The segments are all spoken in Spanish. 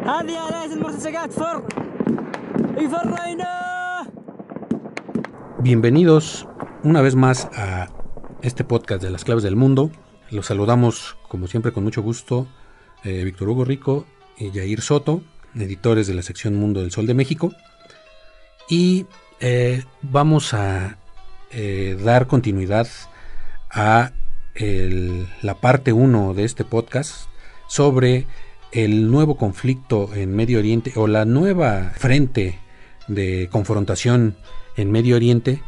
هذه آلات المرتزقات فر يفرينا Bienvenidos una vez más a este podcast de las claves del mundo. Los saludamos como siempre con mucho gusto eh, Víctor Hugo Rico y Jair Soto, editores de la sección Mundo del Sol de México. Y eh, vamos a eh, dar continuidad a el- la parte 1 de este podcast sobre el nuevo conflicto en Medio Oriente o la nueva frente de confrontación en Medio Oriente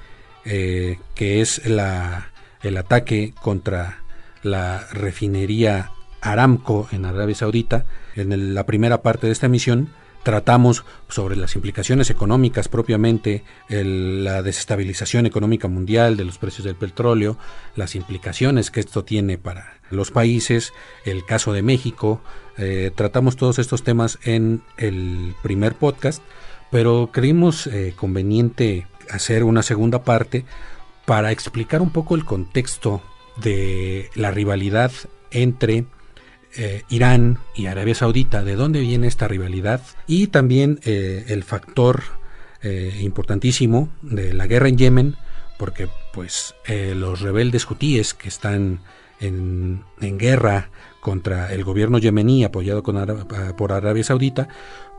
eh, que es la, el ataque contra la refinería Aramco en Arabia Saudita. En la primera parte de esta emisión tratamos sobre las implicaciones económicas propiamente, el- la desestabilización económica mundial de los precios del petróleo, las implicaciones que esto tiene para los países, el caso de México. eh, tratamos todos estos temas en el primer podcast, pero creímos eh, conveniente hacer una segunda parte para explicar un poco el contexto de la rivalidad entre eh, Irán y Arabia Saudita, de dónde viene esta rivalidad y también eh, el factor eh, importantísimo de la guerra en Yemen, porque pues los rebeldes hutíes que están en, en guerra contra el gobierno yemení apoyado con por Arabia Saudita,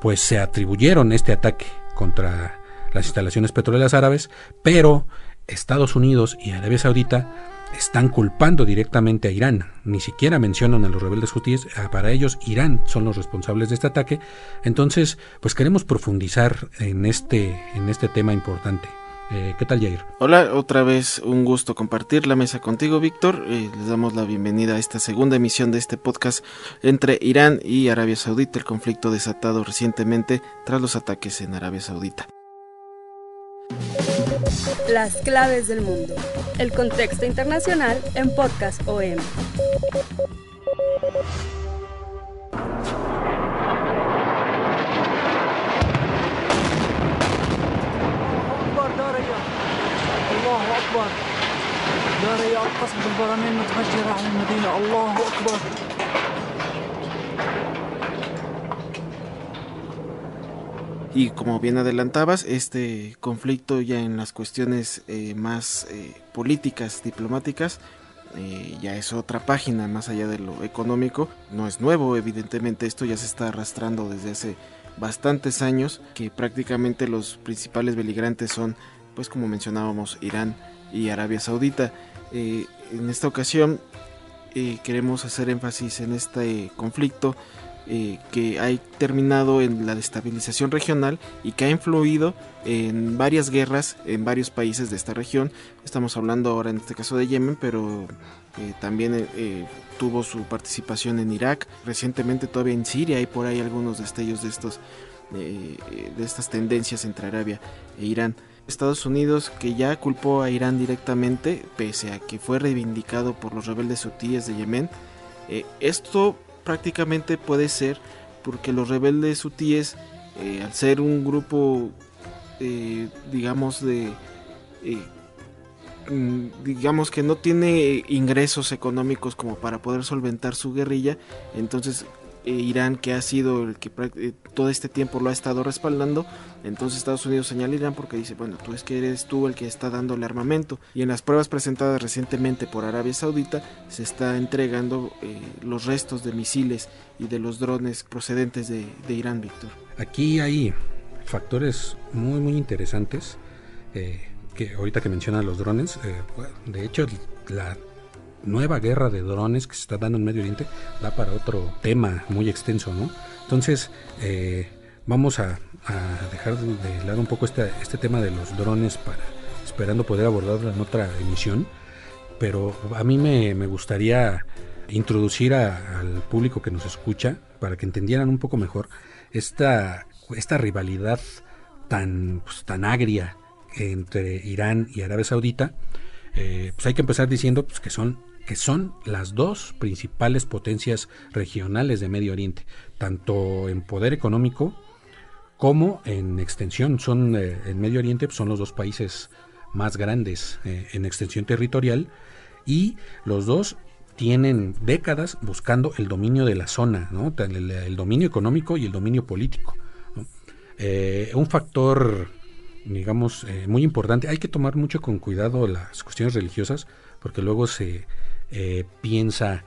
pues se atribuyeron este ataque contra las instalaciones petroleras árabes, pero Estados Unidos y Arabia Saudita están culpando directamente a Irán. Ni siquiera mencionan a los rebeldes hutíes. Ah, Para ellos, Irán son los responsables de este ataque. Entonces, pues queremos profundizar en este, en este tema importante. Eh, ¿Qué tal, Jair? Hola, otra vez un gusto compartir la mesa contigo, Víctor. Eh, les damos la bienvenida a esta segunda emisión de este podcast entre Irán y Arabia Saudita, el conflicto desatado recientemente tras los ataques en Arabia Saudita. Las claves del mundo. El contexto internacional en Podcast OM. أكبر داريا الله أكبر داريا قصف البراميل متفجرة على المدينة الله أكبر Y como bien adelantabas, este conflicto ya en las cuestiones eh, más eh, políticas, diplomáticas, eh, ya es otra página más allá de lo económico. No es nuevo, evidentemente esto ya se está arrastrando desde hace bastantes años, que prácticamente los principales beligrantes son, pues como mencionábamos, Irán y Arabia Saudita. Eh, en esta ocasión eh, queremos hacer énfasis en este conflicto eh, que ha terminado en la destabilización regional y que ha influido en varias guerras en varios países de esta región. Estamos hablando ahora en este caso de Yemen, pero eh, también eh, tuvo su participación en Irak, recientemente todavía en Siria hay por ahí algunos destellos de estos de estas tendencias entre Arabia e Irán. Estados Unidos que ya culpó a Irán directamente, pese a que fue reivindicado por los rebeldes hutíes de Yemen. Esto prácticamente puede ser porque los rebeldes hutíes, eh, al ser un grupo, eh, digamos, de... eh, mm, digamos que no tiene ingresos económicos como para poder solventar su guerrilla, entonces eh, Irán, que ha sido el que eh, todo este tiempo lo ha estado respaldando, entonces Estados Unidos señala a Irán porque dice, bueno, tú es que eres tú el que está dándole armamento. Y en las pruebas presentadas recientemente por Arabia Saudita se está entregando eh, los restos de misiles y de los drones procedentes de, de Irán, Víctor. Aquí hay factores muy muy interesantes que ahorita que mencionan los drones, de hecho la nueva guerra de drones que se está dando en Medio Oriente da para otro tema muy extenso, ¿no? Entonces eh, vamos a, dejar de lado un poco este, este tema de los drones para esperando poder abordarlo en otra emisión, pero a mí me, me gustaría introducir al público que nos escucha, para que entendieran un poco mejor, esta, esta rivalidad tan, pues, tan agria entre Irán y Arabia Saudita, eh, pues hay que empezar diciendo pues, que son que son las dos principales potencias regionales de Medio Oriente, tanto en poder económico como en extensión. Son eh, en Medio Oriente pues, son los dos países más grandes eh, en extensión territorial y los dos tienen décadas buscando el dominio de la zona, ¿no? el, dominio económico y el dominio político. un factor digamos, eh, muy importante. Hay que tomar mucho con cuidado las cuestiones religiosas, porque luego se eh, piensa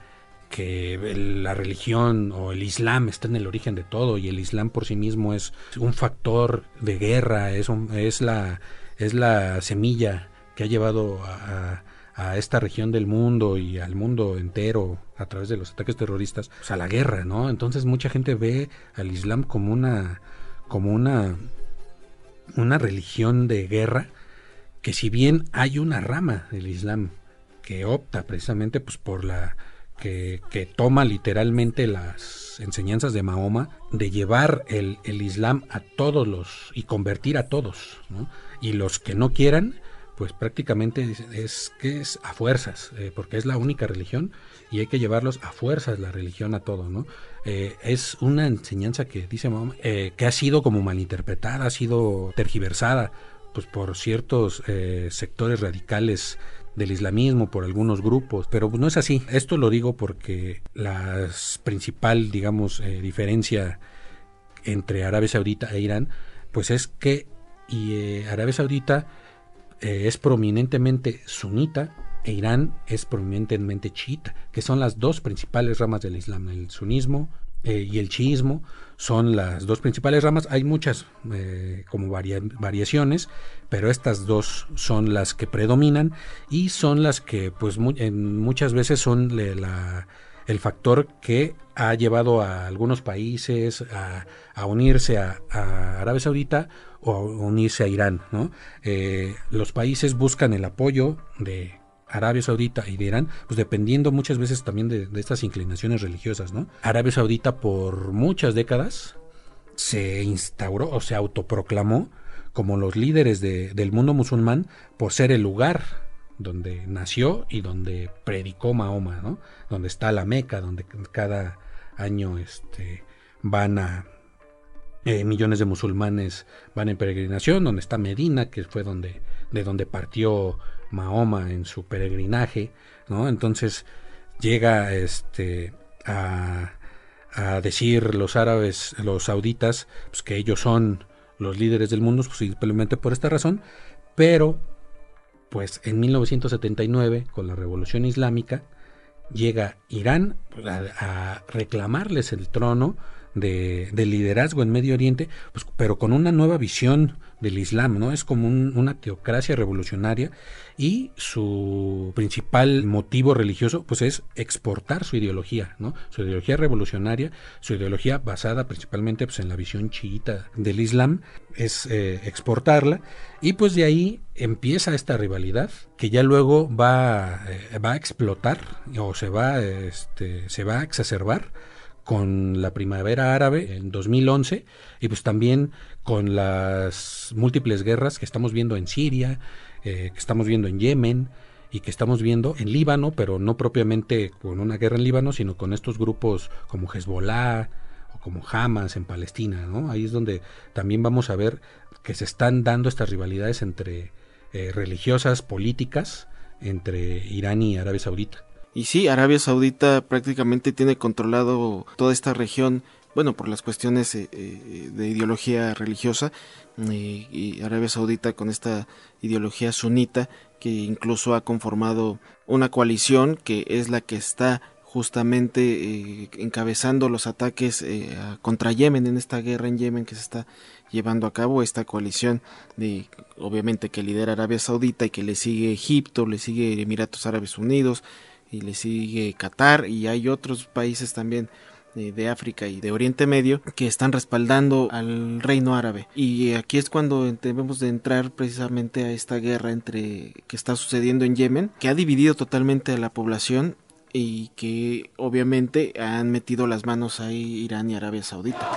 que la religión o el Islam está en el origen de todo y el Islam por sí mismo es un factor de guerra, es, es, la, es la semilla que ha llevado a, a, esta región del mundo y al mundo entero a través de los ataques terroristas pues, a la guerra, ¿no? Entonces mucha gente ve al Islam como una como una una religión de guerra que si bien hay una rama del Islam que opta precisamente pues por la que, que toma literalmente las enseñanzas de Mahoma de llevar el, el, Islam a todos los y convertir a todos y los que no quieran pues prácticamente es, que es a fuerzas eh, porque es la única religión y hay que llevarlos a fuerzas la religión a todo no eh, es una enseñanza que dice eh, que ha sido como malinterpretada, ha sido tergiversada pues por ciertos sectores radicales del islamismo, por algunos grupos, pero no es así. Esto lo digo porque la principal, digamos, diferencia entre Arabia Saudita e Irán, pues es que y, Arabia Saudita es prominentemente sunita e Irán es prominentemente chiita, que son las dos principales ramas del Islam, el sunismo eh, y el chiismo son las dos principales ramas. Hay muchas eh, como variaciones, pero estas dos son las que predominan y son las que pues muchas veces son el factor que ha llevado a algunos países a, unirse a, Arabia Saudita o a unirse a Irán. Eh, los países buscan el apoyo de Arabia Saudita y de Irán, pues dependiendo muchas veces también de, estas inclinaciones religiosas, ¿no? Arabia Saudita por muchas décadas se instauró o se autoproclamó como los líderes del mundo musulmán por ser el lugar donde nació y donde predicó Mahoma, ¿no? Donde está la Meca, donde cada año este, van a eh, millones de musulmanes van en peregrinación, donde está Medina, que fue donde de donde partió Mahoma en su peregrinaje. Entonces llega este a, decir los árabes, los sauditas, pues que ellos son los líderes del mundo, pues, simplemente por esta razón, pero pues en 1979, con la revolución islámica, llega Irán a reclamarles el trono de, liderazgo en Medio Oriente, pues, pero con una nueva visión del Islam, ¿no? Es como una teocracia revolucionaria y su principal motivo religioso, pues es exportar su ideología, ¿no? Su ideología revolucionaria, su ideología basada principalmente pues, en la visión chiita del Islam, es eh, exportarla y pues de ahí empieza esta rivalidad que ya luego va, eh, va a explotar o se va, este, se va a exacerbar con la primavera árabe en 2011 y pues también con las múltiples guerras que estamos viendo en Siria, eh, que estamos viendo en Yemen y que estamos viendo en Líbano, pero no propiamente con una guerra en Líbano, sino con estos grupos como Hezbollah o como Hamas en Palestina, ¿no? Ahí es donde también vamos a ver que se están dando estas rivalidades entre eh, religiosas, políticas, entre Irán y Arabia Saudita. Y sí, Arabia Saudita prácticamente tiene controlado toda esta región, bueno, por las cuestiones eh, eh, de ideología religiosa, eh, y Arabia Saudita con esta ideología sunita, que incluso ha conformado una coalición que es la que está justamente encabezando los ataques contra Yemen en esta guerra en Yemen que se está llevando a cabo esta coalición de obviamente que lidera Arabia Saudita y que le sigue Egipto, le sigue Emiratos Árabes Unidos, y le sigue Qatar y hay otros países también eh, de África y de Oriente Medio que están respaldando al reino árabe y aquí es cuando debemos de entrar precisamente a esta guerra entre que está sucediendo en Yemen que ha dividido totalmente a la población y que obviamente han metido las manos ahí Irán y Arabia Saudita.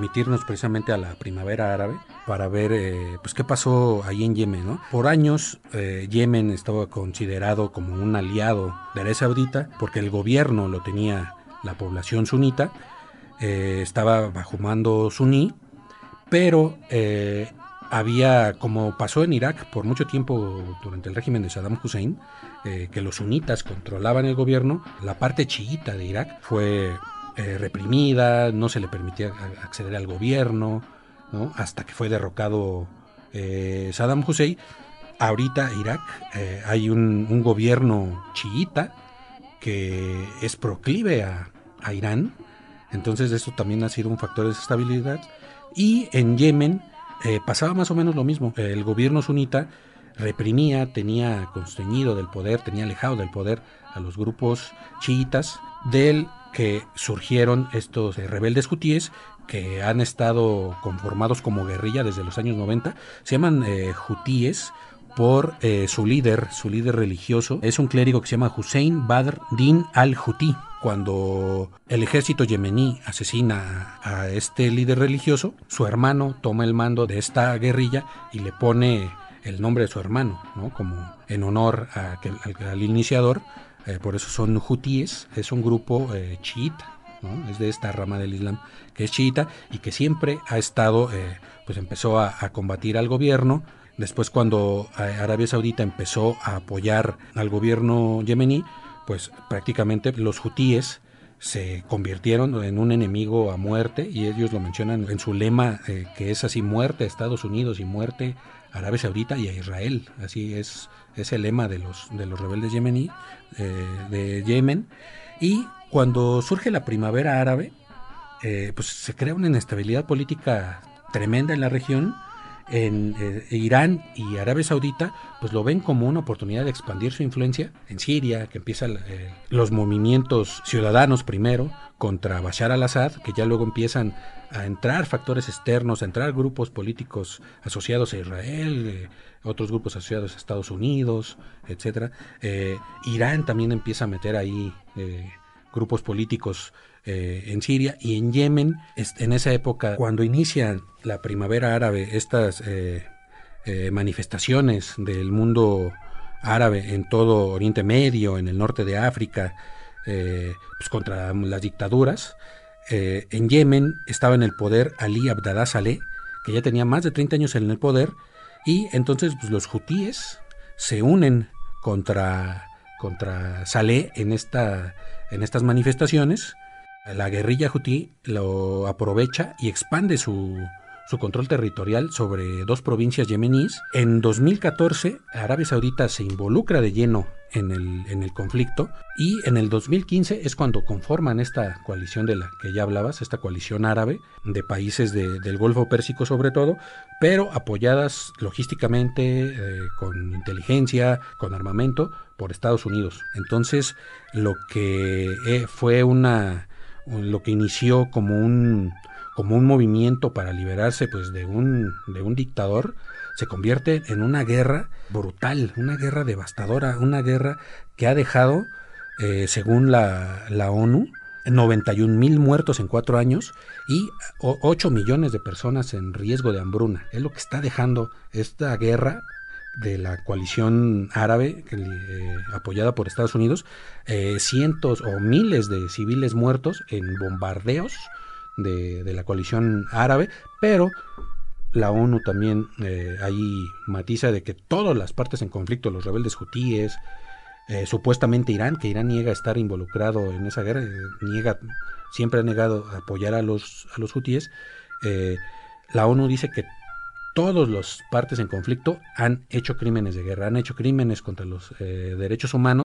Eh, remitirnos precisamente a la primavera árabe para ver eh, pues qué pasó ahí en Yemen. ¿no? Por años eh, Yemen estaba considerado como un aliado de Arabia Saudita porque el gobierno lo tenía la población sunita, estaba bajo mando suní, pero había, como pasó en Irak por mucho tiempo durante el régimen de Saddam Hussein, eh, que los sunitas controlaban el gobierno, la parte chiita de Irak fue eh, reprimida, no se le permitía acceder al gobierno, hasta que fue derrocado eh, Saddam Hussein. Ahorita Irak hay un, gobierno chiita que es proclive a, Irán, entonces eso también ha sido un factor de desestabilidad. Y en Yemen eh, pasaba más o menos lo mismo. El gobierno sunita reprimía, tenía constreñido del poder, tenía alejado del poder a los grupos chiitas, del que surgieron estos eh, rebeldes hutíes que han estado conformados como guerrilla desde los años 90. Se llaman eh, por eh, su líder, su líder religioso. Es un clérigo que se llama Hussein Badr Din al-Houthi. Cuando el ejército yemení asesina a este líder religioso, su hermano toma el mando de esta guerrilla y le pone el nombre de su hermano, ¿no? como en honor al, iniciador. Eh, por eso son hutíes, es un grupo eh, chiita. es de esta rama del Islam que es chiita y que siempre ha estado, pues empezó a, combatir al gobierno Después cuando eh, Arabia Saudita empezó a apoyar al gobierno yemení, pues prácticamente los hutíes se convirtieron en un enemigo a muerte y ellos lo mencionan en su lema eh, que es así muerte a Estados Unidos y muerte Arabia Saudita y a Israel. Así es, es el lema de los, de los rebeldes yemení eh, de Yemen. Y cuando surge la primavera árabe, pues se crea una inestabilidad política tremenda en la región en eh, Irán y Arabia Saudita, pues lo ven como una oportunidad de expandir su influencia en Siria, que empiezan eh, los movimientos ciudadanos primero contra Bashar al-Assad, que ya luego empiezan a entrar factores externos, a entrar grupos políticos asociados a Israel, eh, otros grupos asociados a Estados Unidos, etcétera. Irán también empieza a meter ahí grupos políticos eh, en Siria y en Yemen, en esa época, cuando inicia la primavera árabe, estas eh, eh, manifestaciones del mundo árabe en todo Oriente Medio, en el norte de África, pues contra las dictaduras, en Yemen estaba en el poder Ali Abdallah Saleh, que ya tenía más de 30 años en el poder, y entonces pues, los hutíes se unen contra, contra Saleh en, esta, en estas manifestaciones. La guerrilla hutí lo aprovecha y expande su, control territorial sobre dos provincias yemeníes. En 2014, Arabia Saudita se involucra de lleno en el, en el conflicto y en el 2015 es cuando conforman esta coalición de la que ya hablabas, esta coalición árabe de países del Golfo Pérsico sobre todo, pero apoyadas logísticamente, eh, con inteligencia, con armamento por Estados Unidos. Entonces, lo que eh, fue una lo que inició como un como un movimiento para liberarse pues de un de un dictador se convierte en una guerra brutal, una guerra devastadora, una guerra que ha dejado, eh, según la, la ONU, 91 mil muertos en cuatro años y 8 millones de personas en riesgo de hambruna. Es lo que está dejando esta guerra de la coalición árabe eh, apoyada por Estados Unidos, eh, cientos o miles de civiles muertos en bombardeos de, la coalición árabe, pero la ONU también eh, ahí matiza de que todas las partes en conflicto, los rebeldes hutíes, supuestamente Irán, que Irán niega estar involucrado en esa guerra, niega, siempre ha negado apoyar a los, a los hutíes, la ONU dice que todos los partes en conflicto han hecho crímenes de guerra, han hecho crímenes contra los eh, derechos humanos.